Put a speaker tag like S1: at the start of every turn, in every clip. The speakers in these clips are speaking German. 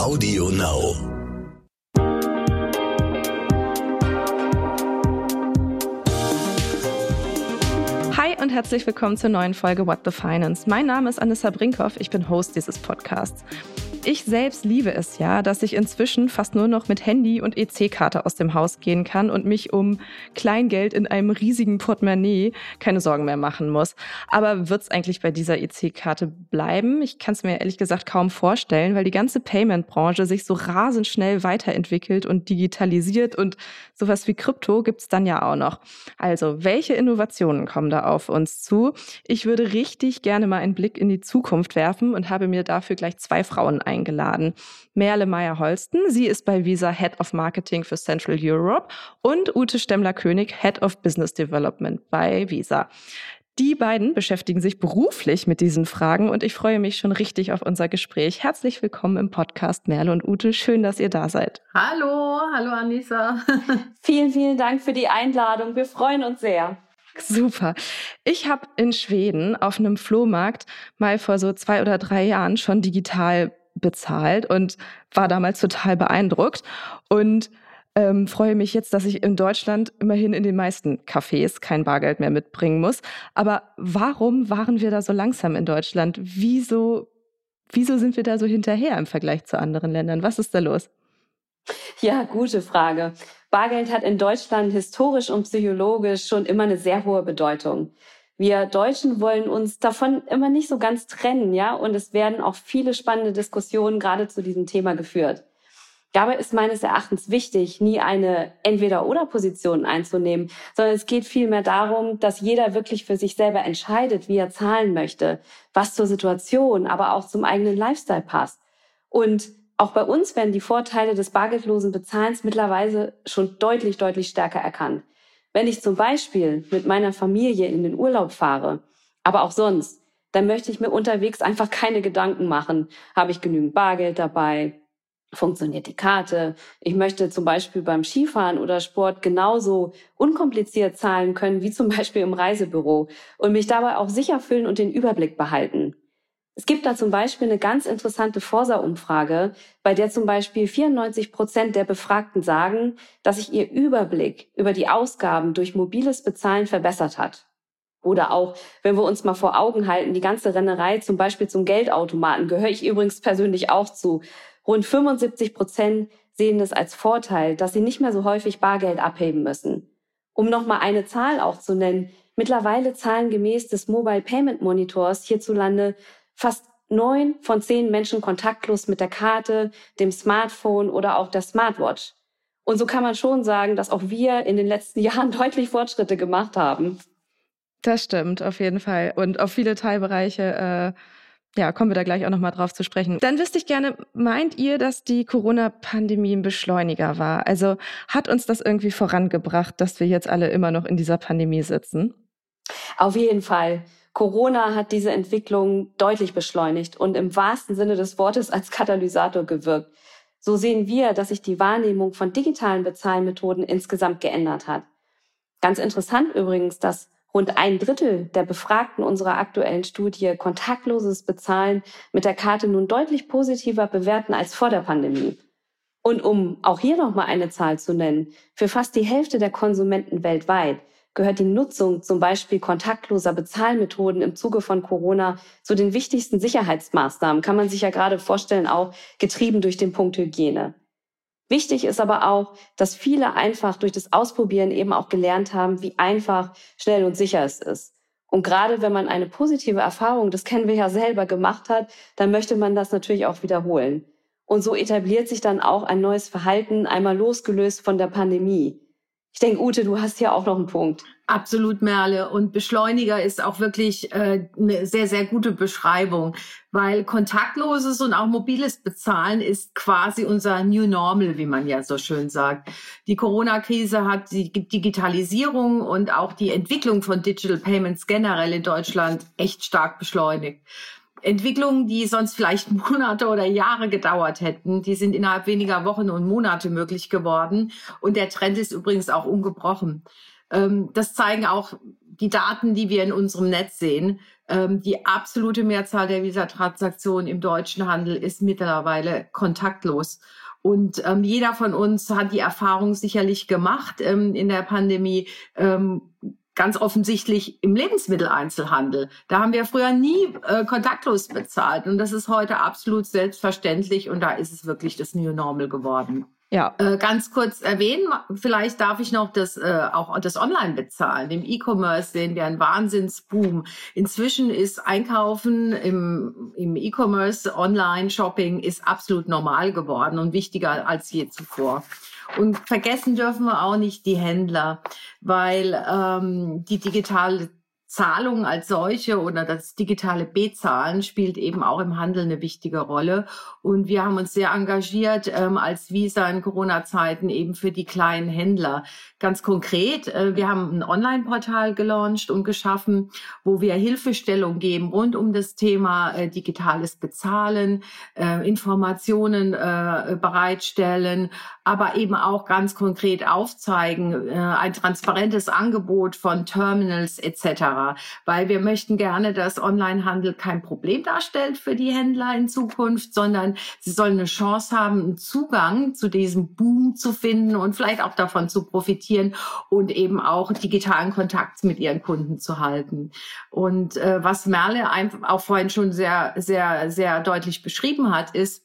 S1: Audio Now.
S2: Hi und herzlich willkommen zur neuen Folge What the Finance. Mein Name ist Anissa Brinkhoff, ich bin Host dieses Podcasts. Ich selbst liebe es ja, dass ich inzwischen fast nur noch mit Handy und EC-Karte aus dem Haus gehen kann und mich um Kleingeld in einem riesigen Portemonnaie keine Sorgen mehr machen muss. Aber wird es eigentlich bei dieser EC-Karte bleiben? Ich kann es mir ehrlich gesagt kaum vorstellen, weil die ganze Payment-Branche sich so rasend schnell weiterentwickelt und digitalisiert und sowas wie Krypto gibt es dann ja auch noch. Also, welche Innovationen kommen da auf uns zu? Ich würde richtig gerne mal einen Blick in die Zukunft werfen und habe mir dafür gleich zwei Frauen eingeladen. Merle Meyer-Holsten, sie ist bei Visa Head of Marketing für Central Europe und Ute Stemmler-König, Head of Business Development bei Visa. Die beiden beschäftigen sich beruflich mit diesen Fragen und ich freue mich schon richtig auf unser Gespräch. Herzlich willkommen im Podcast Merle und Ute. Schön, dass ihr da seid.
S3: Hallo, hallo Anissa.
S4: vielen, vielen Dank für die Einladung. Wir freuen uns sehr.
S2: Super. Ich habe in Schweden auf einem Flohmarkt mal vor so zwei oder drei Jahren schon digital bezahlt und war damals total beeindruckt und ähm, freue mich jetzt, dass ich in Deutschland immerhin in den meisten Cafés kein Bargeld mehr mitbringen muss. Aber warum waren wir da so langsam in Deutschland? Wieso, wieso sind wir da so hinterher im Vergleich zu anderen Ländern? Was ist da los?
S4: Ja, gute Frage. Bargeld hat in Deutschland historisch und psychologisch schon immer eine sehr hohe Bedeutung. Wir Deutschen wollen uns davon immer nicht so ganz trennen, ja, und es werden auch viele spannende Diskussionen gerade zu diesem Thema geführt. Dabei ist meines Erachtens wichtig, nie eine Entweder-oder-Position einzunehmen, sondern es geht vielmehr darum, dass jeder wirklich für sich selber entscheidet, wie er zahlen möchte, was zur Situation, aber auch zum eigenen Lifestyle passt. Und auch bei uns werden die Vorteile des bargeldlosen Bezahlens mittlerweile schon deutlich, deutlich stärker erkannt. Wenn ich zum Beispiel mit meiner Familie in den Urlaub fahre, aber auch sonst, dann möchte ich mir unterwegs einfach keine Gedanken machen. Habe ich genügend Bargeld dabei? Funktioniert die Karte? Ich möchte zum Beispiel beim Skifahren oder Sport genauso unkompliziert zahlen können wie zum Beispiel im Reisebüro und mich dabei auch sicher fühlen und den Überblick behalten. Es gibt da zum Beispiel eine ganz interessante Forsa-Umfrage, bei der zum Beispiel 94 Prozent der Befragten sagen, dass sich ihr Überblick über die Ausgaben durch mobiles Bezahlen verbessert hat. Oder auch, wenn wir uns mal vor Augen halten, die ganze Rennerei zum Beispiel zum Geldautomaten gehöre ich übrigens persönlich auch zu. Rund 75 Prozent sehen es als Vorteil, dass sie nicht mehr so häufig Bargeld abheben müssen. Um noch mal eine Zahl auch zu nennen, mittlerweile zahlen gemäß des Mobile Payment Monitors hierzulande fast neun von zehn Menschen kontaktlos mit der Karte, dem Smartphone oder auch der Smartwatch. Und so kann man schon sagen, dass auch wir in den letzten Jahren deutlich Fortschritte gemacht haben.
S2: Das stimmt, auf jeden Fall. Und auf viele Teilbereiche, äh, ja, kommen wir da gleich auch nochmal drauf zu sprechen. Dann wüsste ich gerne, meint ihr, dass die Corona-Pandemie ein Beschleuniger war? Also hat uns das irgendwie vorangebracht, dass wir jetzt alle immer noch in dieser Pandemie sitzen?
S4: Auf jeden Fall. Corona hat diese Entwicklung deutlich beschleunigt und im wahrsten Sinne des Wortes als Katalysator gewirkt. So sehen wir, dass sich die Wahrnehmung von digitalen Bezahlmethoden insgesamt geändert hat. Ganz interessant übrigens, dass rund ein Drittel der Befragten unserer aktuellen Studie kontaktloses Bezahlen mit der Karte nun deutlich positiver bewerten als vor der Pandemie. Und um auch hier nochmal eine Zahl zu nennen, für fast die Hälfte der Konsumenten weltweit gehört die Nutzung zum Beispiel kontaktloser Bezahlmethoden im Zuge von Corona zu den wichtigsten Sicherheitsmaßnahmen, kann man sich ja gerade vorstellen, auch getrieben durch den Punkt Hygiene. Wichtig ist aber auch, dass viele einfach durch das Ausprobieren eben auch gelernt haben, wie einfach, schnell und sicher es ist. Und gerade wenn man eine positive Erfahrung, das kennen wir ja selber, gemacht hat, dann möchte man das natürlich auch wiederholen. Und so etabliert sich dann auch ein neues Verhalten, einmal losgelöst von der Pandemie. Ich denke, Ute, du hast hier auch noch einen Punkt.
S3: Absolut, Merle. Und Beschleuniger ist auch wirklich äh, eine sehr, sehr gute Beschreibung, weil kontaktloses und auch mobiles Bezahlen ist quasi unser New Normal, wie man ja so schön sagt. Die Corona-Krise hat die Digitalisierung und auch die Entwicklung von Digital Payments generell in Deutschland echt stark beschleunigt. Entwicklungen, die sonst vielleicht Monate oder Jahre gedauert hätten, die sind innerhalb weniger Wochen und Monate möglich geworden. Und der Trend ist übrigens auch ungebrochen. Ähm, das zeigen auch die Daten, die wir in unserem Netz sehen. ähm, die absolute Mehrzahl der Visa-Transaktionen im deutschen Handel ist mittlerweile kontaktlos. Und ähm, jeder von uns hat die Erfahrung sicherlich gemacht ähm, in der Pandemie. Ähm, ganz offensichtlich im Lebensmitteleinzelhandel. Da haben wir früher nie äh, kontaktlos bezahlt und das ist heute absolut selbstverständlich und da ist es wirklich das New Normal geworden. Ja. Äh, ganz kurz erwähnen, vielleicht darf ich noch das äh, auch das Online bezahlen. Im E-Commerce sehen wir einen Wahnsinnsboom. Inzwischen ist Einkaufen im, im E-Commerce, Online-Shopping ist absolut normal geworden und wichtiger als je zuvor. Und vergessen dürfen wir auch nicht die Händler, weil ähm, die digitale Zahlung als solche oder das digitale Bezahlen spielt eben auch im Handel eine wichtige Rolle. Und wir haben uns sehr engagiert ähm, als Visa in Corona-Zeiten eben für die kleinen Händler. Ganz konkret, äh, wir haben ein Online-Portal gelauncht und geschaffen, wo wir Hilfestellung geben rund um das Thema äh, digitales Bezahlen, äh, Informationen äh, bereitstellen, aber eben auch ganz konkret aufzeigen, äh, ein transparentes Angebot von Terminals etc weil wir möchten gerne, dass Onlinehandel kein Problem darstellt für die Händler in Zukunft, sondern sie sollen eine Chance haben, einen Zugang zu diesem Boom zu finden und vielleicht auch davon zu profitieren und eben auch digitalen Kontakt mit ihren Kunden zu halten. Und äh, was Merle auch vorhin schon sehr, sehr, sehr deutlich beschrieben hat, ist,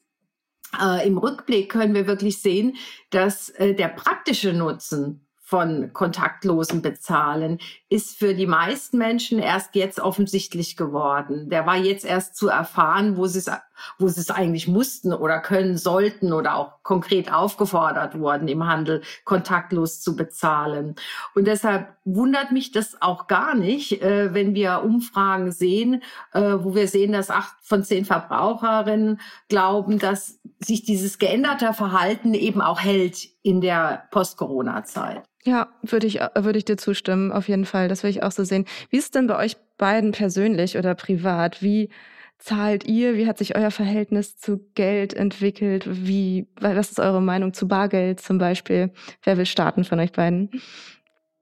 S3: äh, im Rückblick können wir wirklich sehen, dass äh, der praktische Nutzen von kontaktlosen Bezahlen ist für die meisten Menschen erst jetzt offensichtlich geworden. Der war jetzt erst zu erfahren, wo sie es, wo sie es eigentlich mussten oder können sollten oder auch konkret aufgefordert wurden, im Handel kontaktlos zu bezahlen. Und deshalb wundert mich das auch gar nicht, äh, wenn wir Umfragen sehen, äh, wo wir sehen, dass acht von zehn Verbraucherinnen glauben, dass sich dieses geänderte Verhalten eben auch hält in der Post-Corona-Zeit.
S2: Ja, würde ich, würde ich dir zustimmen, auf jeden Fall. Das will ich auch so sehen. Wie ist denn bei euch beiden persönlich oder privat? Wie zahlt ihr? Wie hat sich euer Verhältnis zu Geld entwickelt? Wie, was ist eure Meinung zu Bargeld zum Beispiel? Wer will starten von euch beiden?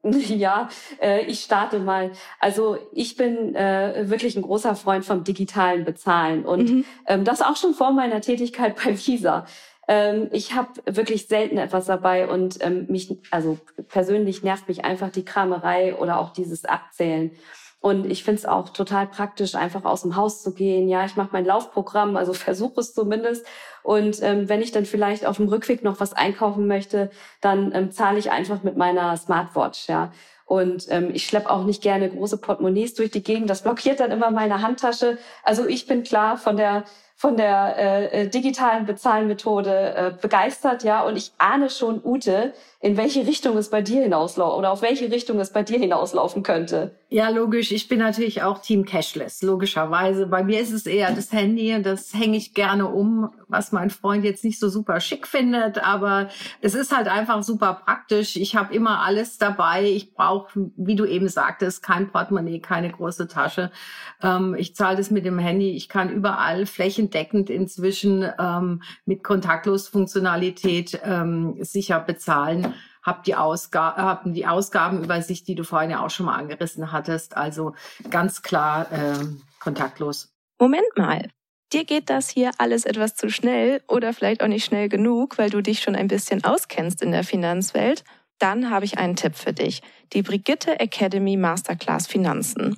S4: Ja, äh, ich starte mal. Also ich bin äh, wirklich ein großer Freund vom digitalen Bezahlen und mhm. ähm, das auch schon vor meiner Tätigkeit bei Visa. Ähm, ich habe wirklich selten etwas dabei und ähm, mich, also persönlich nervt mich einfach die Kramerei oder auch dieses Abzählen. Und ich finde es auch total praktisch, einfach aus dem Haus zu gehen. Ja, ich mache mein Laufprogramm, also versuche es zumindest. Und ähm, wenn ich dann vielleicht auf dem Rückweg noch was einkaufen möchte, dann ähm, zahle ich einfach mit meiner Smartwatch. Ja. Und ähm, ich schleppe auch nicht gerne große Portemonnaies durch die Gegend. Das blockiert dann immer meine Handtasche. Also ich bin klar von der von der äh, äh, digitalen Bezahlmethode äh, begeistert, ja, und ich ahne schon, Ute, in welche Richtung es bei dir hinauslaufen oder auf welche Richtung es bei dir hinauslaufen könnte.
S3: Ja, logisch. Ich bin natürlich auch Team Cashless, logischerweise. Bei mir ist es eher das Handy das hänge ich gerne um, was mein Freund jetzt nicht so super schick findet, aber es ist halt einfach super praktisch. Ich habe immer alles dabei. Ich brauche, wie du eben sagtest, kein Portemonnaie, keine große Tasche. Ähm, ich zahle das mit dem Handy. Ich kann überall flächendeckend inzwischen ähm, mit Kontaktlos-Funktionalität ähm, sicher bezahlen hab die, Ausga hab die Ausgabenübersicht, die du vorhin ja auch schon mal angerissen hattest. Also ganz klar äh, kontaktlos.
S2: Moment mal. Dir geht das hier alles etwas zu schnell oder vielleicht auch nicht schnell genug, weil du dich schon ein bisschen auskennst in der Finanzwelt. Dann habe ich einen Tipp für dich. Die Brigitte Academy Masterclass Finanzen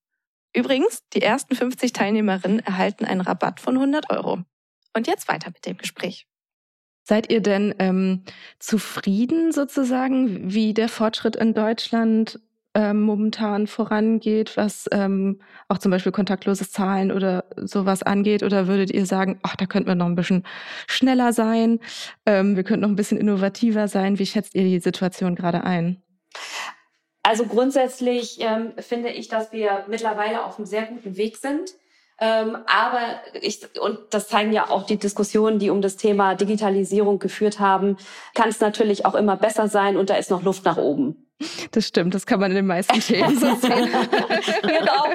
S2: Übrigens, die ersten 50 Teilnehmerinnen erhalten einen Rabatt von 100 Euro. Und jetzt weiter mit dem Gespräch. Seid ihr denn ähm, zufrieden sozusagen, wie der Fortschritt in Deutschland ähm, momentan vorangeht, was ähm, auch zum Beispiel kontaktloses Zahlen oder sowas angeht? Oder würdet ihr sagen, ach, da könnten wir noch ein bisschen schneller sein, ähm, wir könnten noch ein bisschen innovativer sein? Wie schätzt ihr die Situation gerade ein?
S4: Also grundsätzlich ähm, finde ich, dass wir mittlerweile auf einem sehr guten Weg sind. Ähm, aber ich, und das zeigen ja auch die Diskussionen, die um das Thema Digitalisierung geführt haben, kann es natürlich auch immer besser sein und da ist noch Luft nach oben.
S2: Das stimmt, das kann man in den meisten Themen so sehen. genau.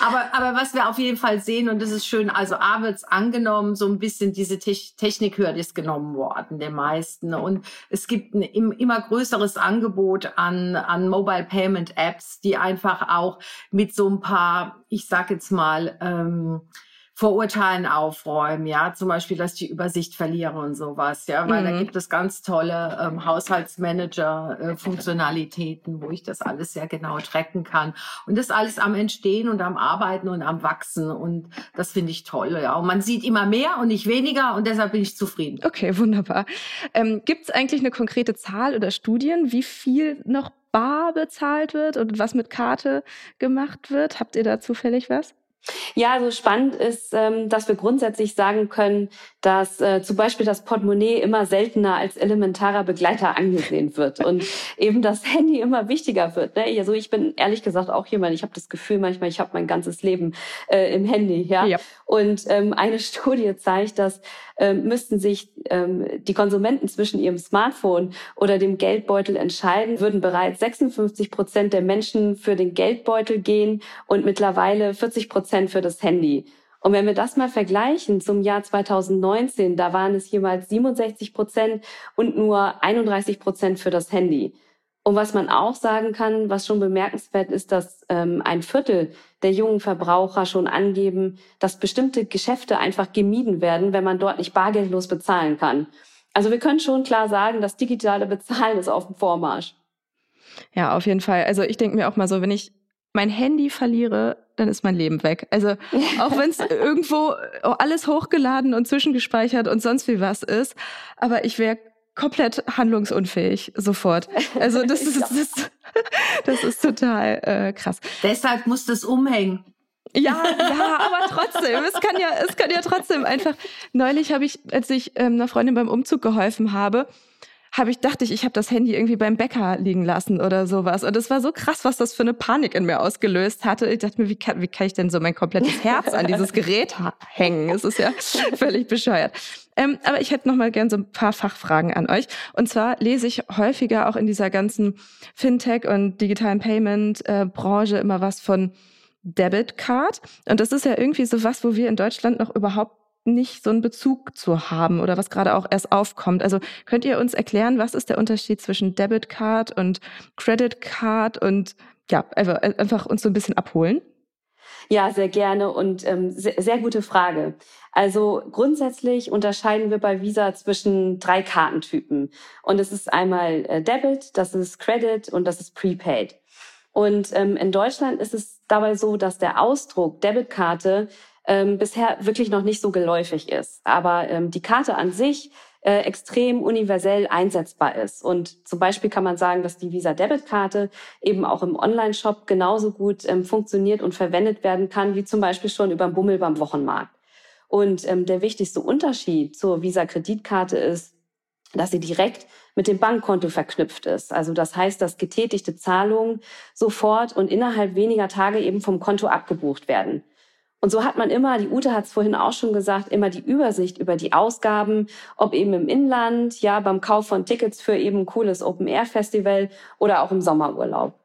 S3: aber, aber was wir auf jeden Fall sehen, und das ist schön, also A wird's angenommen, so ein bisschen diese Te Technikhürde ist genommen worden, der meisten. Und es gibt ein immer größeres Angebot an, an Mobile Payment Apps, die einfach auch mit so ein paar, ich sag jetzt mal, ähm, Vorurteilen aufräumen, ja, zum Beispiel, dass ich die Übersicht verliere und sowas, ja, weil mhm. da gibt es ganz tolle ähm, Haushaltsmanager-Funktionalitäten, wo ich das alles sehr genau tracken kann. Und das alles am Entstehen und am Arbeiten und am Wachsen und das finde ich toll, ja. Und man sieht immer mehr und nicht weniger und deshalb bin ich zufrieden.
S2: Okay, wunderbar. Ähm, gibt es eigentlich eine konkrete Zahl oder Studien, wie viel noch bar bezahlt wird und was mit Karte gemacht wird? Habt ihr da zufällig was?
S4: Ja, also spannend ist, ähm, dass wir grundsätzlich sagen können, dass äh, zum Beispiel das Portemonnaie immer seltener als elementarer Begleiter angesehen wird und eben das Handy immer wichtiger wird. Ne? Also ich bin ehrlich gesagt auch jemand, ich habe das Gefühl manchmal, ich habe mein ganzes Leben äh, im Handy. Ja. ja. Und ähm, eine Studie zeigt, dass ähm, müssten sich ähm, die Konsumenten zwischen ihrem Smartphone oder dem Geldbeutel entscheiden, würden bereits 56 Prozent der Menschen für den Geldbeutel gehen und mittlerweile 40 Prozent für das Handy. Und wenn wir das mal vergleichen zum Jahr 2019, da waren es jeweils 67 Prozent und nur 31 Prozent für das Handy. Und was man auch sagen kann, was schon bemerkenswert ist, dass ähm, ein Viertel der jungen Verbraucher schon angeben, dass bestimmte Geschäfte einfach gemieden werden, wenn man dort nicht bargeldlos bezahlen kann. Also wir können schon klar sagen, das digitale Bezahlen ist auf dem Vormarsch.
S2: Ja, auf jeden Fall. Also ich denke mir auch mal so, wenn ich mein Handy verliere, dann ist mein Leben weg. Also auch wenn es irgendwo alles hochgeladen und zwischengespeichert und sonst wie was ist, aber ich wäre komplett handlungsunfähig sofort. Also das ist das, das ist total äh, krass.
S3: Deshalb muss das umhängen.
S2: Ja, ja, aber trotzdem, es kann ja, es kann ja trotzdem einfach. Neulich habe ich, als ich ähm, einer Freundin beim Umzug geholfen habe, habe ich dachte ich, ich habe das Handy irgendwie beim Bäcker liegen lassen oder sowas. Und es war so krass, was das für eine Panik in mir ausgelöst hatte. Ich dachte mir, wie kann, wie kann ich denn so mein komplettes Herz an dieses Gerät hängen? Es ist ja völlig bescheuert. Ähm, aber ich hätte noch mal gern so ein paar Fachfragen an euch. Und zwar lese ich häufiger auch in dieser ganzen Fintech und digitalen Payment-Branche äh, immer was von Debit Card. Und das ist ja irgendwie so was, wo wir in Deutschland noch überhaupt nicht so einen Bezug zu haben oder was gerade auch erst aufkommt. Also könnt ihr uns erklären, was ist der Unterschied zwischen Debit Card und Credit Card und ja, einfach, einfach uns so ein bisschen abholen?
S4: Ja, sehr gerne und ähm, sehr, sehr gute Frage. Also grundsätzlich unterscheiden wir bei Visa zwischen drei Kartentypen. Und es ist einmal äh, Debit, das ist Credit und das ist Prepaid. Und ähm, in Deutschland ist es dabei so, dass der Ausdruck Debitkarte ähm, bisher wirklich noch nicht so geläufig ist. Aber ähm, die Karte an sich äh, extrem universell einsetzbar ist. Und zum Beispiel kann man sagen, dass die Visa Debitkarte eben auch im Online-Shop genauso gut ähm, funktioniert und verwendet werden kann, wie zum Beispiel schon über Bummel beim Wochenmarkt. Und ähm, der wichtigste Unterschied zur Visa Kreditkarte ist, dass sie direkt mit dem Bankkonto verknüpft ist. Also das heißt, dass getätigte Zahlungen sofort und innerhalb weniger Tage eben vom Konto abgebucht werden. Und so hat man immer, die Ute hat es vorhin auch schon gesagt, immer die Übersicht über die Ausgaben, ob eben im Inland, ja, beim Kauf von Tickets für eben ein cooles Open-Air-Festival oder auch im Sommerurlaub.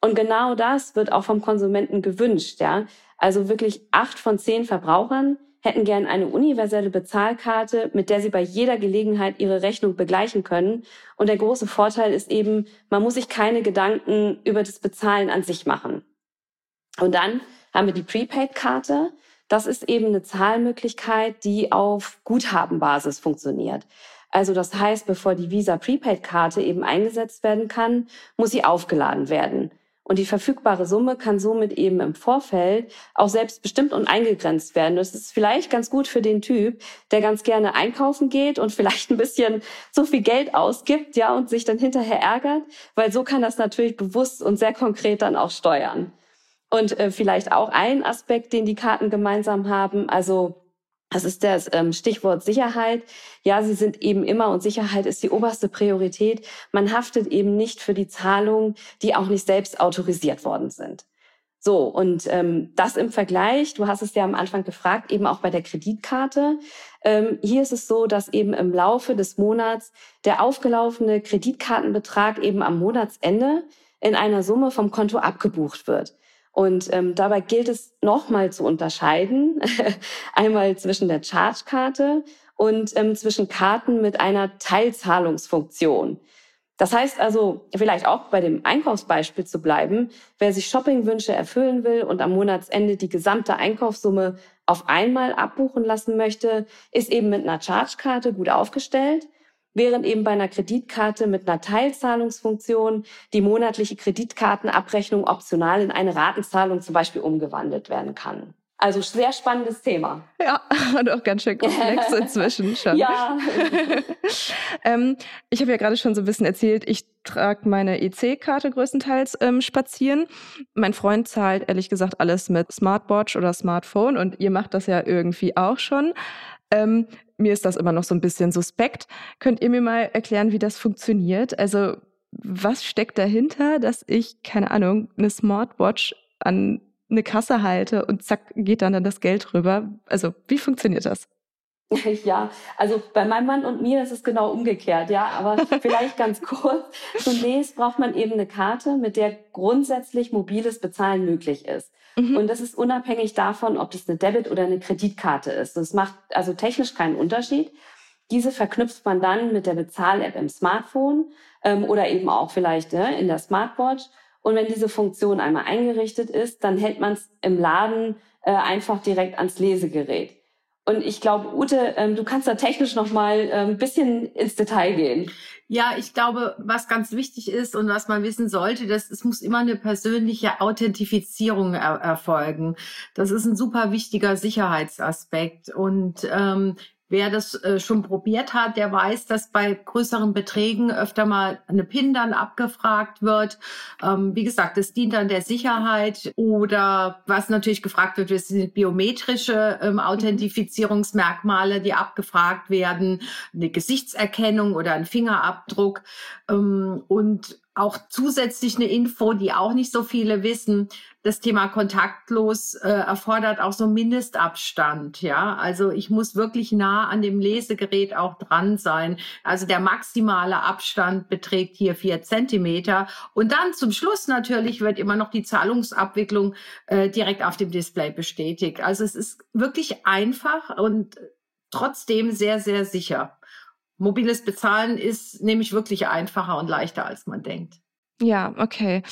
S4: Und genau das wird auch vom Konsumenten gewünscht, ja. Also wirklich acht von zehn Verbrauchern hätten gern eine universelle Bezahlkarte, mit der sie bei jeder Gelegenheit ihre Rechnung begleichen können. Und der große Vorteil ist eben, man muss sich keine Gedanken über das Bezahlen an sich machen. Und dann haben wir die Prepaid-Karte. Das ist eben eine Zahlmöglichkeit, die auf Guthabenbasis funktioniert. Also das heißt, bevor die Visa Prepaid-Karte eben eingesetzt werden kann, muss sie aufgeladen werden. Und die verfügbare Summe kann somit eben im Vorfeld auch selbst bestimmt und eingegrenzt werden. Das ist vielleicht ganz gut für den Typ, der ganz gerne einkaufen geht und vielleicht ein bisschen zu viel Geld ausgibt, ja, und sich dann hinterher ärgert, weil so kann das natürlich bewusst und sehr konkret dann auch steuern. Und äh, vielleicht auch ein Aspekt, den die Karten gemeinsam haben, also das ist das ähm, Stichwort Sicherheit. Ja, sie sind eben immer und Sicherheit ist die oberste Priorität. Man haftet eben nicht für die Zahlungen, die auch nicht selbst autorisiert worden sind. So, und ähm, das im Vergleich, du hast es ja am Anfang gefragt, eben auch bei der Kreditkarte. Ähm, hier ist es so, dass eben im Laufe des Monats der aufgelaufene Kreditkartenbetrag eben am Monatsende in einer Summe vom Konto abgebucht wird. Und ähm, dabei gilt es nochmal zu unterscheiden, einmal zwischen der Charge-Karte und ähm, zwischen Karten mit einer Teilzahlungsfunktion. Das heißt also, vielleicht auch bei dem Einkaufsbeispiel zu bleiben, wer sich Shoppingwünsche erfüllen will und am Monatsende die gesamte Einkaufssumme auf einmal abbuchen lassen möchte, ist eben mit einer Charge-Karte gut aufgestellt während eben bei einer Kreditkarte mit einer Teilzahlungsfunktion die monatliche Kreditkartenabrechnung optional in eine Ratenzahlung zum Beispiel umgewandelt werden kann. Also sehr spannendes Thema.
S2: Ja, und auch ganz schön komplex inzwischen schon.
S4: Ja.
S2: ähm, ich habe ja gerade schon so ein bisschen erzählt, ich trage meine EC-Karte größtenteils ähm, spazieren. Mein Freund zahlt ehrlich gesagt alles mit Smartwatch oder Smartphone und ihr macht das ja irgendwie auch schon. Ähm, mir ist das immer noch so ein bisschen suspekt. Könnt ihr mir mal erklären, wie das funktioniert? Also was steckt dahinter, dass ich, keine Ahnung, eine Smartwatch an eine Kasse halte und zack, geht dann, dann das Geld rüber? Also wie funktioniert das?
S4: Ja, also bei meinem Mann und mir ist es genau umgekehrt, ja. Aber vielleicht ganz kurz. Zunächst braucht man eben eine Karte, mit der grundsätzlich mobiles Bezahlen möglich ist. Mhm. Und das ist unabhängig davon, ob das eine Debit- oder eine Kreditkarte ist. Das macht also technisch keinen Unterschied. Diese verknüpft man dann mit der Bezahl-App im Smartphone ähm, oder eben auch vielleicht ne, in der Smartwatch. Und wenn diese Funktion einmal eingerichtet ist, dann hält man es im Laden äh, einfach direkt ans Lesegerät. Und ich glaube, Ute, ähm, du kannst da technisch noch mal ein ähm, bisschen ins Detail gehen.
S3: Ja, ich glaube, was ganz wichtig ist und was man wissen sollte, dass es muss immer eine persönliche Authentifizierung er erfolgen. Das ist ein super wichtiger Sicherheitsaspekt. Und ähm, Wer das äh, schon probiert hat, der weiß, dass bei größeren Beträgen öfter mal eine PIN dann abgefragt wird. Ähm, wie gesagt, das dient dann der Sicherheit oder was natürlich gefragt wird, das sind biometrische ähm, Authentifizierungsmerkmale, die abgefragt werden, eine Gesichtserkennung oder ein Fingerabdruck. Ähm, und auch zusätzlich eine Info, die auch nicht so viele wissen. Das Thema kontaktlos äh, erfordert auch so Mindestabstand. Ja, also ich muss wirklich nah an dem Lesegerät auch dran sein. Also der maximale Abstand beträgt hier vier Zentimeter. Und dann zum Schluss natürlich wird immer noch die Zahlungsabwicklung äh, direkt auf dem Display bestätigt. Also es ist wirklich einfach und trotzdem sehr, sehr sicher mobiles Bezahlen ist nämlich wirklich einfacher und leichter, als man denkt.
S2: Ja, okay.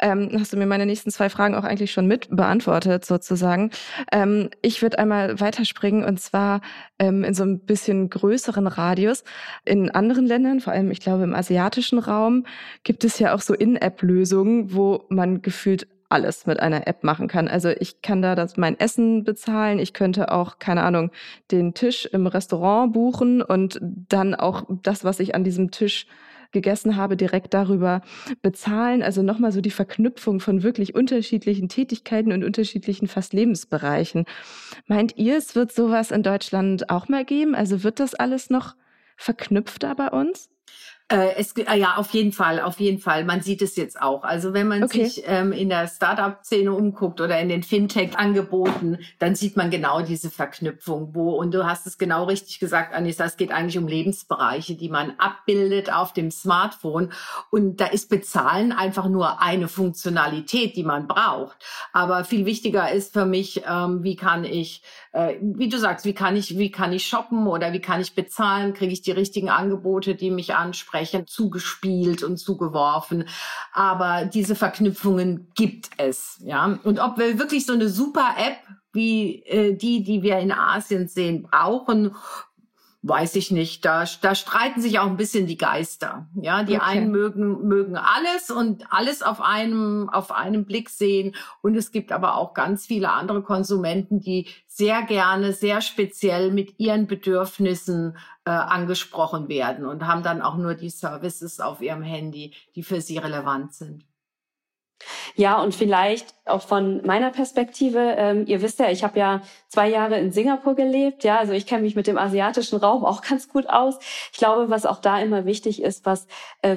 S2: Ähm, hast du mir meine nächsten zwei Fragen auch eigentlich schon mit beantwortet, sozusagen. Ähm, ich würde einmal weiterspringen und zwar ähm, in so ein bisschen größeren Radius. In anderen Ländern, vor allem ich glaube im asiatischen Raum, gibt es ja auch so In-App-Lösungen, wo man gefühlt alles mit einer App machen kann. Also ich kann da das mein Essen bezahlen, ich könnte auch keine Ahnung den Tisch im Restaurant buchen und dann auch das, was ich an diesem Tisch gegessen habe, direkt darüber bezahlen. Also nochmal so die Verknüpfung von wirklich unterschiedlichen Tätigkeiten und unterschiedlichen fast Lebensbereichen. Meint ihr, es wird sowas in Deutschland auch mal geben? Also wird das alles noch verknüpfter bei uns?
S3: Äh, es, äh, ja, auf jeden Fall, auf jeden Fall. Man sieht es jetzt auch. Also wenn man okay. sich ähm, in der Startup-Szene umguckt oder in den Fintech-Angeboten, dann sieht man genau diese Verknüpfung. Wo und du hast es genau richtig gesagt, Anissa. Es geht eigentlich um Lebensbereiche, die man abbildet auf dem Smartphone. Und da ist Bezahlen einfach nur eine Funktionalität, die man braucht. Aber viel wichtiger ist für mich, ähm, wie kann ich, äh, wie du sagst, wie kann ich, wie kann ich shoppen oder wie kann ich bezahlen? Kriege ich die richtigen Angebote, die mich ansprechen? Versprechen zugespielt und zugeworfen. Aber diese Verknüpfungen gibt es, ja. Und ob wir wirklich so eine super App wie äh, die, die wir in Asien sehen, brauchen, Weiß ich nicht. Da, da streiten sich auch ein bisschen die Geister. Ja, die okay. einen mögen, mögen alles und alles auf einem, auf einem Blick sehen. Und es gibt aber auch ganz viele andere Konsumenten, die sehr gerne, sehr speziell mit ihren Bedürfnissen äh, angesprochen werden und haben dann auch nur die Services auf ihrem Handy, die für sie relevant sind.
S4: Ja, und vielleicht auch von meiner Perspektive, ähm, ihr wisst ja, ich habe ja zwei Jahre in Singapur gelebt, ja, also ich kenne mich mit dem asiatischen Raum auch ganz gut aus. Ich glaube, was auch da immer wichtig ist, was äh,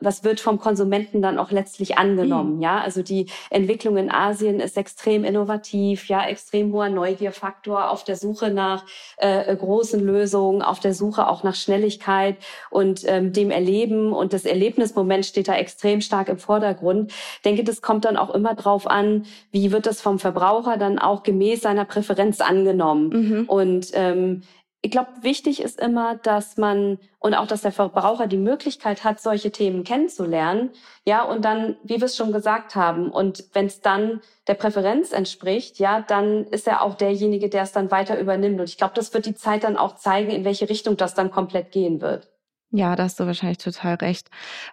S4: was wird vom Konsumenten dann auch letztlich angenommen, mhm. ja? Also die Entwicklung in Asien ist extrem innovativ, ja, extrem hoher Neugierfaktor auf der Suche nach äh, großen Lösungen, auf der Suche auch nach Schnelligkeit und ähm, dem Erleben und das Erlebnismoment steht da extrem stark im Vordergrund. Ich denke, das kommt dann auch immer drauf an, wie wird das vom Verbraucher dann auch gemäß seiner Präferenz angenommen. Mhm. Und ähm, ich glaube, wichtig ist immer, dass man und auch, dass der Verbraucher die Möglichkeit hat, solche Themen kennenzulernen. Ja, und dann, wie wir es schon gesagt haben, und wenn es dann der Präferenz entspricht, ja, dann ist er auch derjenige, der es dann weiter übernimmt. Und ich glaube, das wird die Zeit dann auch zeigen, in welche Richtung das dann komplett gehen wird.
S2: Ja, da hast du wahrscheinlich total recht.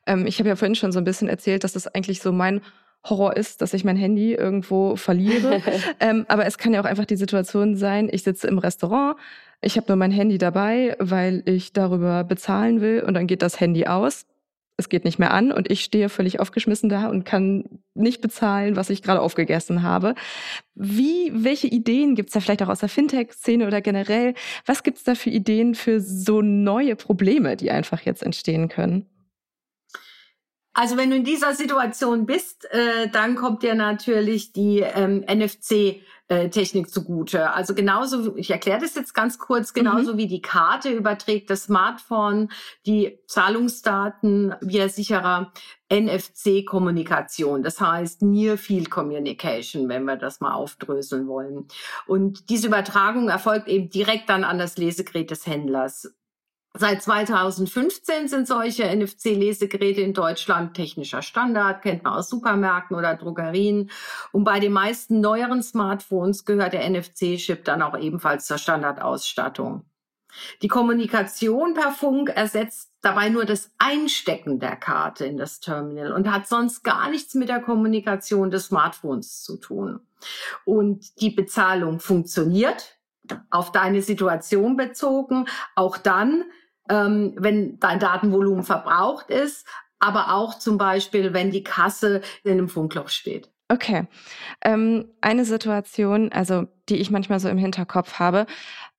S2: Ähm, ich habe ja vorhin schon so ein bisschen erzählt, dass das eigentlich so mein Horror ist, dass ich mein Handy irgendwo verliere. ähm, aber es kann ja auch einfach die Situation sein, ich sitze im Restaurant, ich habe nur mein Handy dabei, weil ich darüber bezahlen will und dann geht das Handy aus. Es geht nicht mehr an und ich stehe völlig aufgeschmissen da und kann nicht bezahlen, was ich gerade aufgegessen habe. Wie, welche Ideen gibt's da vielleicht auch aus der Fintech-Szene oder generell? Was gibt's da für Ideen für so neue Probleme, die einfach jetzt entstehen können?
S3: Also wenn du in dieser Situation bist, äh, dann kommt dir natürlich die ähm, NFC äh, Technik zugute. Also genauso, ich erkläre das jetzt ganz kurz, genauso mhm. wie die Karte überträgt das Smartphone die Zahlungsdaten via sicherer NFC-Kommunikation, das heißt Near Field Communication, wenn wir das mal aufdröseln wollen. Und diese Übertragung erfolgt eben direkt dann an das Lesegerät des Händlers. Seit 2015 sind solche NFC-Lesegeräte in Deutschland technischer Standard, kennt man aus Supermärkten oder Drogerien. Und bei den meisten neueren Smartphones gehört der NFC-Chip dann auch ebenfalls zur Standardausstattung. Die Kommunikation per Funk ersetzt dabei nur das Einstecken der Karte in das Terminal und hat sonst gar nichts mit der Kommunikation des Smartphones zu tun. Und die Bezahlung funktioniert auf deine Situation bezogen, auch dann, ähm, wenn dein Datenvolumen verbraucht ist, aber auch zum Beispiel, wenn die Kasse in einem Funkloch steht.
S2: Okay. Ähm, eine Situation, also die ich manchmal so im Hinterkopf habe,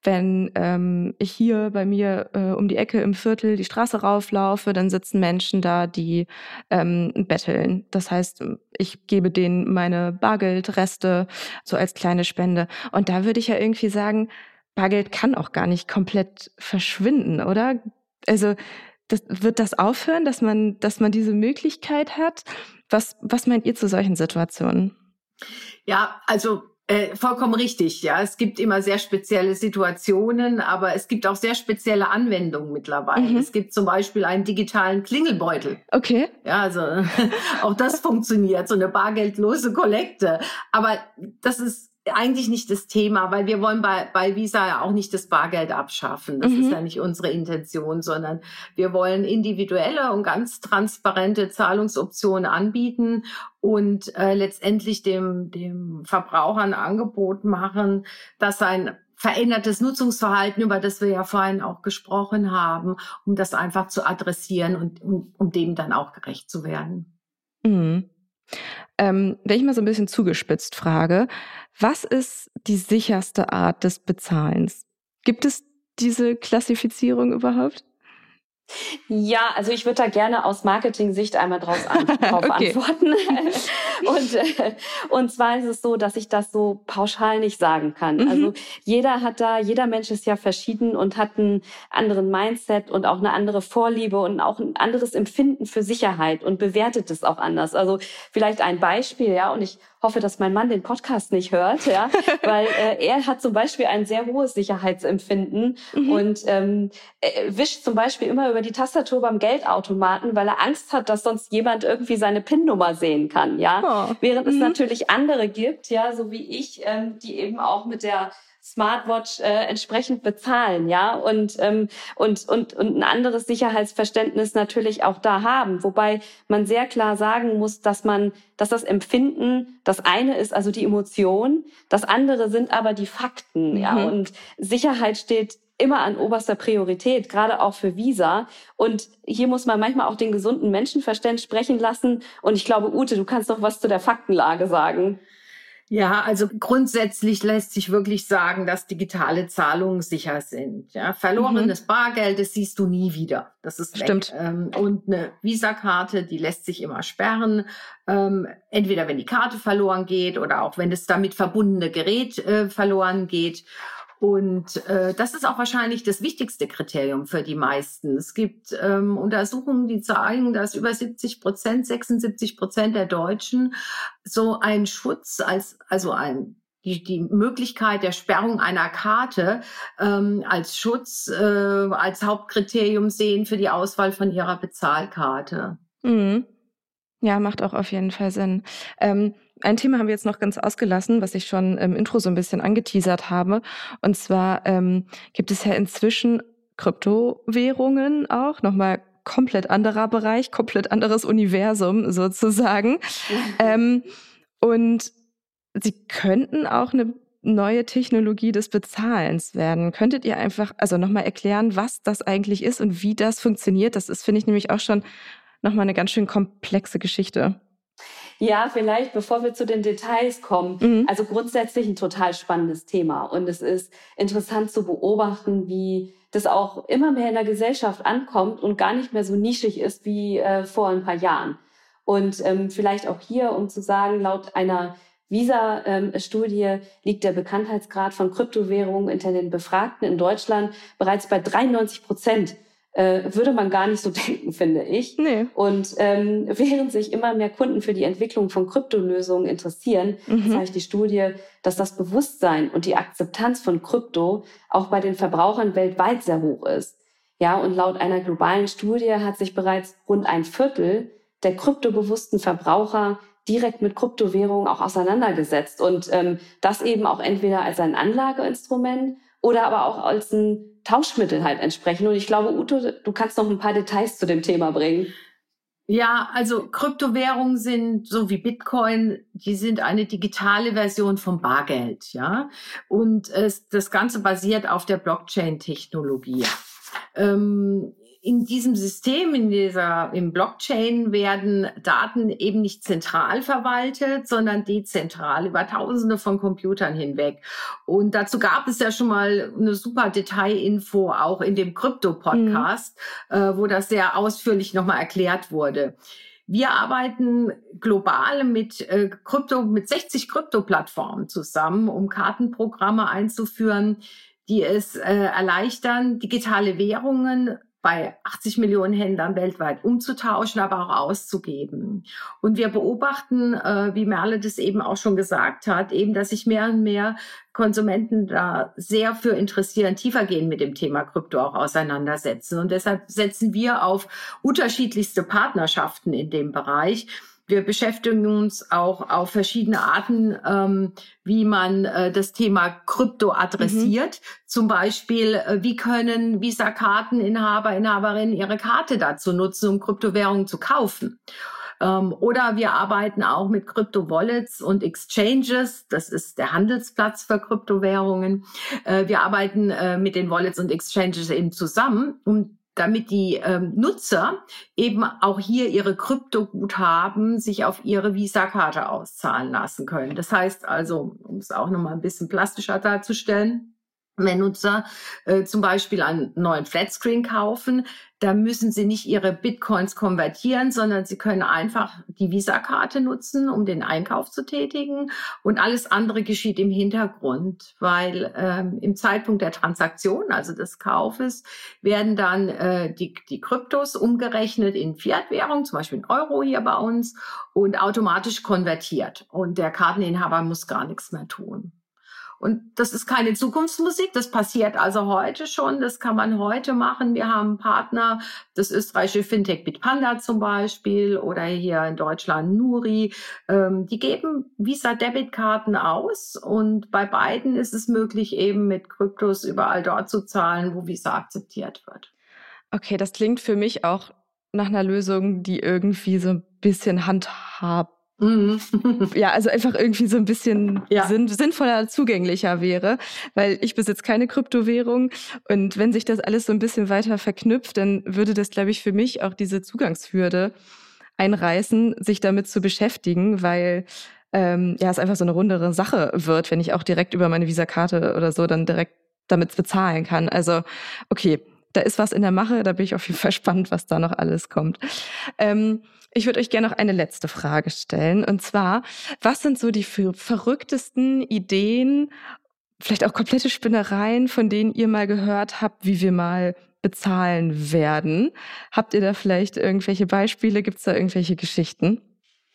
S2: wenn ähm, ich hier bei mir äh, um die Ecke im Viertel die Straße rauflaufe, dann sitzen Menschen da, die ähm, betteln. Das heißt, ich gebe denen meine Bargeldreste so als kleine Spende. Und da würde ich ja irgendwie sagen, Bargeld kann auch gar nicht komplett verschwinden, oder? Also das, wird das aufhören, dass man, dass man diese Möglichkeit hat? Was, was meint ihr zu solchen Situationen?
S3: Ja, also äh, vollkommen richtig, ja. Es gibt immer sehr spezielle Situationen, aber es gibt auch sehr spezielle Anwendungen mittlerweile. Mhm. Es gibt zum Beispiel einen digitalen Klingelbeutel.
S2: Okay.
S3: Ja, also auch das funktioniert, so eine bargeldlose Kollekte. Aber das ist eigentlich nicht das Thema, weil wir wollen bei, bei Visa ja auch nicht das Bargeld abschaffen. Das mhm. ist ja nicht unsere Intention, sondern wir wollen individuelle und ganz transparente Zahlungsoptionen anbieten und äh, letztendlich dem, dem Verbraucher ein Angebot machen, dass sein verändertes Nutzungsverhalten, über das wir ja vorhin auch gesprochen haben, um das einfach zu adressieren und um, um dem dann auch gerecht zu werden.
S2: Mhm. Ähm, wenn ich mal so ein bisschen zugespitzt frage, was ist die sicherste Art des Bezahlens? Gibt es diese Klassifizierung überhaupt?
S4: Ja, also ich würde da gerne aus Marketing-Sicht einmal draus an, drauf okay. antworten. und, äh, und zwar ist es so, dass ich das so pauschal nicht sagen kann. Mhm. Also jeder hat da, jeder Mensch ist ja verschieden und hat einen anderen Mindset und auch eine andere Vorliebe und auch ein anderes Empfinden für Sicherheit und bewertet es auch anders. Also vielleicht ein Beispiel, ja, und ich hoffe, dass mein Mann den Podcast nicht hört, ja, weil äh, er hat zum Beispiel ein sehr hohes Sicherheitsempfinden mhm. und ähm, wischt zum Beispiel immer über die Tastatur beim Geldautomaten, weil er Angst hat, dass sonst jemand irgendwie seine PIN-Nummer sehen kann, ja. Oh. Während mhm. es natürlich andere gibt, ja, so wie ich, ähm, die eben auch mit der Smartwatch äh, entsprechend bezahlen, ja, und, ähm, und, und, und ein anderes Sicherheitsverständnis natürlich auch da haben. Wobei man sehr klar sagen muss, dass man, dass das Empfinden das eine ist, also die Emotion, das andere sind aber die Fakten, mhm. ja, und Sicherheit steht immer an oberster Priorität, gerade auch für Visa. Und hier muss man manchmal auch den gesunden Menschenverstand sprechen lassen. Und ich glaube, Ute, du kannst doch was zu der Faktenlage sagen.
S3: Ja, also grundsätzlich lässt sich wirklich sagen, dass digitale Zahlungen sicher sind. Ja, verlorenes mhm. Bargeld, das siehst du nie wieder. Das ist.
S2: Stimmt.
S3: Ähm, und eine Visakarte, die lässt sich immer sperren. Ähm, entweder wenn die Karte verloren geht oder auch wenn das damit verbundene Gerät äh, verloren geht. Und äh, das ist auch wahrscheinlich das wichtigste Kriterium für die meisten. Es gibt ähm, Untersuchungen, die zeigen, dass über 70 Prozent, 76 Prozent der Deutschen so einen Schutz als, also ein die, die Möglichkeit der Sperrung einer Karte ähm, als Schutz, äh, als Hauptkriterium sehen für die Auswahl von ihrer Bezahlkarte.
S2: Mhm. Ja, macht auch auf jeden Fall Sinn. Ähm, ein Thema haben wir jetzt noch ganz ausgelassen, was ich schon im Intro so ein bisschen angeteasert habe. Und zwar ähm, gibt es ja inzwischen Kryptowährungen auch, nochmal komplett anderer Bereich, komplett anderes Universum sozusagen. ähm, und sie könnten auch eine neue Technologie des Bezahlens werden. Könntet ihr einfach also nochmal erklären, was das eigentlich ist und wie das funktioniert? Das ist, finde ich, nämlich auch schon nochmal eine ganz schön komplexe Geschichte.
S4: Ja, vielleicht, bevor wir zu den Details kommen. Mhm. Also grundsätzlich ein total spannendes Thema. Und es ist interessant zu beobachten, wie das auch immer mehr in der Gesellschaft ankommt und gar nicht mehr so nischig ist wie äh, vor ein paar Jahren. Und ähm, vielleicht auch hier, um zu sagen, laut einer Visa-Studie ähm, liegt der Bekanntheitsgrad von Kryptowährungen unter den Befragten in Deutschland bereits bei 93 Prozent äh, würde man gar nicht so denken, finde ich.
S2: Nee.
S4: Und ähm, während sich immer mehr Kunden für die Entwicklung von Kryptolösungen interessieren, mhm. zeigt die Studie, dass das Bewusstsein und die Akzeptanz von Krypto auch bei den Verbrauchern weltweit sehr hoch ist. Ja, und laut einer globalen Studie hat sich bereits rund ein Viertel der kryptobewussten Verbraucher direkt mit Kryptowährungen auch auseinandergesetzt und ähm, das eben auch entweder als ein Anlageinstrument oder aber auch als ein Tauschmittel halt entsprechen. Und ich glaube, Uto, du kannst noch ein paar Details zu dem Thema bringen.
S3: Ja, also Kryptowährungen sind so wie Bitcoin, die sind eine digitale Version vom Bargeld, ja. Und es, das Ganze basiert auf der Blockchain-Technologie. Ähm, in diesem System, in dieser, im Blockchain werden Daten eben nicht zentral verwaltet, sondern dezentral über tausende von Computern hinweg. Und dazu gab es ja schon mal eine super Detailinfo auch in dem Krypto-Podcast, mhm. äh, wo das sehr ausführlich nochmal erklärt wurde. Wir arbeiten global mit äh, Krypto, mit 60 Krypto-Plattformen zusammen, um Kartenprogramme einzuführen, die es äh, erleichtern, digitale Währungen bei 80 Millionen Händlern weltweit umzutauschen, aber auch auszugeben. Und wir beobachten, äh, wie Merle das eben auch schon gesagt hat, eben, dass sich mehr und mehr Konsumenten da sehr für interessieren, tiefer gehen mit dem Thema Krypto auch auseinandersetzen. Und deshalb setzen wir auf unterschiedlichste Partnerschaften in dem Bereich wir beschäftigen uns auch auf verschiedene Arten, ähm, wie man äh, das Thema Krypto adressiert. Mhm. Zum Beispiel, äh, wie können Visa-Karteninhaber, Inhaberinnen ihre Karte dazu nutzen, um Kryptowährungen zu kaufen. Ähm, oder wir arbeiten auch mit Krypto-Wallets und Exchanges. Das ist der Handelsplatz für Kryptowährungen. Äh, wir arbeiten äh, mit den Wallets und Exchanges eben zusammen, um damit die ähm, Nutzer eben auch hier ihre Kryptoguthaben sich auf ihre Visa-Karte auszahlen lassen können. Das heißt also, um es auch nochmal ein bisschen plastischer darzustellen, wenn Nutzer äh, zum Beispiel einen neuen Flatscreen kaufen, da müssen sie nicht ihre Bitcoins konvertieren, sondern sie können einfach die Visa-Karte nutzen, um den Einkauf zu tätigen. Und alles andere geschieht im Hintergrund, weil ähm, im Zeitpunkt der Transaktion, also des Kaufes, werden dann äh, die, die Kryptos umgerechnet in Fiat-Währung, zum Beispiel in Euro hier bei uns, und automatisch konvertiert. Und der Karteninhaber muss gar nichts mehr tun. Und das ist keine Zukunftsmusik, das passiert also heute schon, das kann man heute machen. Wir haben Partner, das österreichische Fintech Bitpanda zum Beispiel oder hier in Deutschland Nuri, ähm, die geben Visa-Debitkarten aus und bei beiden ist es möglich, eben mit Kryptos überall dort zu zahlen, wo Visa akzeptiert wird.
S2: Okay, das klingt für mich auch nach einer Lösung, die irgendwie so ein bisschen handhabt Mhm. ja, also einfach irgendwie so ein bisschen ja. sinn sinnvoller zugänglicher wäre, weil ich besitze keine Kryptowährung und wenn sich das alles so ein bisschen weiter verknüpft, dann würde das, glaube ich, für mich auch diese Zugangshürde einreißen, sich damit zu beschäftigen, weil ähm, ja es einfach so eine rundere Sache wird, wenn ich auch direkt über meine Visakarte oder so dann direkt damit bezahlen kann. Also okay, da ist was in der Mache, da bin ich auf jeden Fall spannend, was da noch alles kommt. Ähm, ich würde euch gerne noch eine letzte Frage stellen. Und zwar, was sind so die verrücktesten Ideen, vielleicht auch komplette Spinnereien, von denen ihr mal gehört habt, wie wir mal bezahlen werden? Habt ihr da vielleicht irgendwelche Beispiele? Gibt es da irgendwelche Geschichten?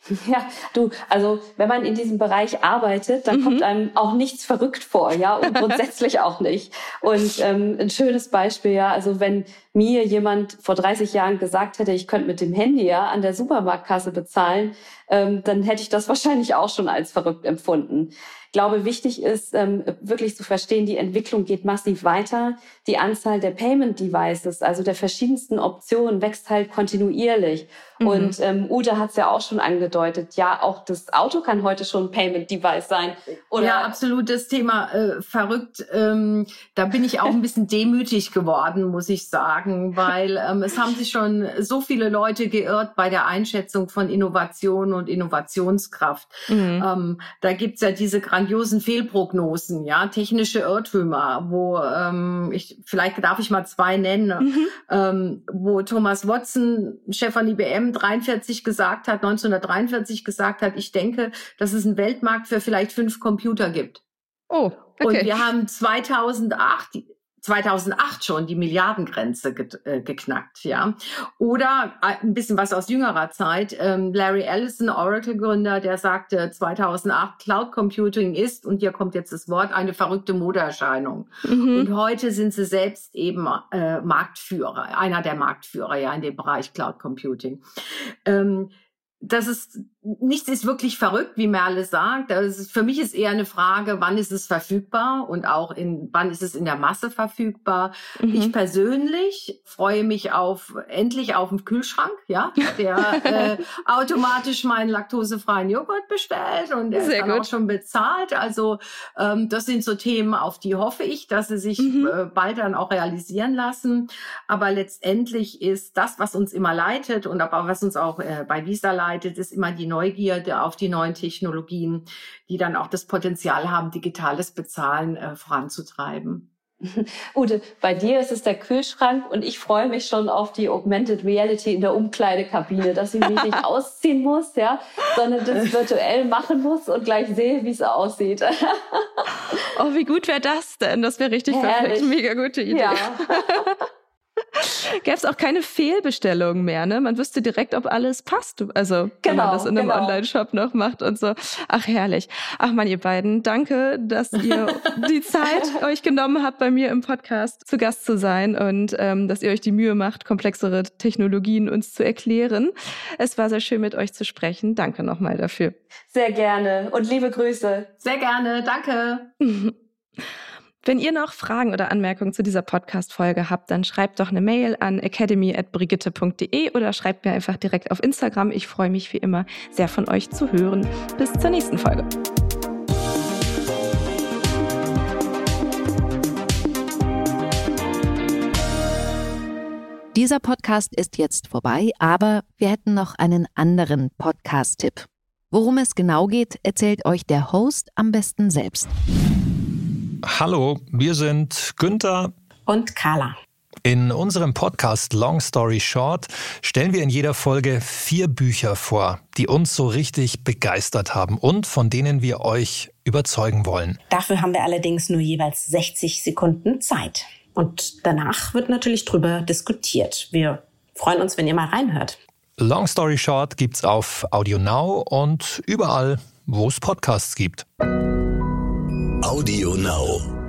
S4: Ja, du, also wenn man in diesem Bereich arbeitet, dann mhm. kommt einem auch nichts verrückt vor, ja, und grundsätzlich auch nicht. Und ähm, ein schönes Beispiel, ja, also wenn mir jemand vor 30 Jahren gesagt hätte, ich könnte mit dem Handy ja an der Supermarktkasse bezahlen, ähm, dann hätte ich das wahrscheinlich auch schon als verrückt empfunden glaube, wichtig ist ähm, wirklich zu verstehen, die Entwicklung geht massiv weiter. Die Anzahl der Payment Devices, also der verschiedensten Optionen, wächst halt kontinuierlich. Mhm. Und ähm, Ude hat es ja auch schon angedeutet, ja, auch das Auto kann heute schon ein Payment Device sein.
S3: Oder ja, absolut. Das Thema äh, verrückt. Ähm, da bin ich auch ein bisschen demütig geworden, muss ich sagen, weil ähm, es haben sich schon so viele Leute geirrt bei der Einschätzung von Innovation und Innovationskraft. Mhm. Ähm, da gibt's ja diese grandiosen Fehlprognosen, ja, technische Irrtümer, wo ähm, ich vielleicht darf ich mal zwei nennen, mhm. ähm, wo Thomas Watson, Chef von IBM, 43 gesagt hat, 1943 gesagt hat, ich denke, dass es einen Weltmarkt für vielleicht fünf Computer gibt. Oh, okay. Und wir haben 2008 2008 schon die Milliardengrenze ge äh, geknackt, ja. Oder äh, ein bisschen was aus jüngerer Zeit. Ähm, Larry Ellison, Oracle-Gründer, der sagte 2008, Cloud Computing ist, und hier kommt jetzt das Wort, eine verrückte Modeerscheinung. Mhm. Und heute sind sie selbst eben äh, Marktführer, einer der Marktführer ja in dem Bereich Cloud Computing. Ähm, das ist nichts ist wirklich verrückt, wie Merle sagt. Ist, für mich ist eher eine Frage, wann ist es verfügbar und auch in wann ist es in der Masse verfügbar. Mhm. Ich persönlich freue mich auf endlich auf den Kühlschrank, ja, der äh, automatisch meinen laktosefreien Joghurt bestellt und der Sehr ist dann gut. auch schon bezahlt. Also ähm, das sind so Themen, auf die hoffe ich, dass sie sich mhm. äh, bald dann auch realisieren lassen. Aber letztendlich ist das, was uns immer leitet und aber was uns auch äh, bei Visa leitet, ist immer die Neugierde auf die neuen Technologien, die dann auch das Potenzial haben, digitales Bezahlen äh, voranzutreiben.
S4: Ute, bei dir ist es der Kühlschrank und ich freue mich schon auf die Augmented Reality in der Umkleidekabine, dass ich mich nicht ausziehen muss, ja, sondern das virtuell machen muss und gleich sehe, wie es aussieht.
S2: oh, wie gut wäre das denn? Das wäre richtig Herrlich. perfekt. Mega gute Idee. Ja. Gäbe es auch keine Fehlbestellungen mehr, ne? Man wüsste direkt, ob alles passt. Also, genau, wenn man genau, das in einem genau. Online-Shop noch macht und so. Ach, herrlich. Ach man, ihr beiden, danke, dass ihr die Zeit euch genommen habt, bei mir im Podcast zu Gast zu sein und ähm, dass ihr euch die Mühe macht, komplexere Technologien uns zu erklären. Es war sehr schön, mit euch zu sprechen. Danke nochmal dafür.
S4: Sehr gerne und liebe Grüße.
S3: Sehr gerne, danke.
S2: Wenn ihr noch Fragen oder Anmerkungen zu dieser Podcast-Folge habt, dann schreibt doch eine Mail an academy.brigitte.de oder schreibt mir einfach direkt auf Instagram. Ich freue mich wie immer sehr von euch zu hören. Bis zur nächsten Folge.
S1: Dieser Podcast ist jetzt vorbei, aber wir hätten noch einen anderen Podcast-Tipp. Worum es genau geht, erzählt euch der Host am besten selbst.
S5: Hallo, wir sind Günther
S1: und Carla.
S5: In unserem Podcast Long Story Short stellen wir in jeder Folge vier Bücher vor, die uns so richtig begeistert haben und von denen wir euch überzeugen wollen.
S1: Dafür haben wir allerdings nur jeweils 60 Sekunden Zeit. Und danach wird natürlich drüber diskutiert. Wir freuen uns, wenn ihr mal reinhört.
S5: Long Story Short gibt's auf Audio Now und überall, wo es Podcasts gibt.
S6: Audio Now.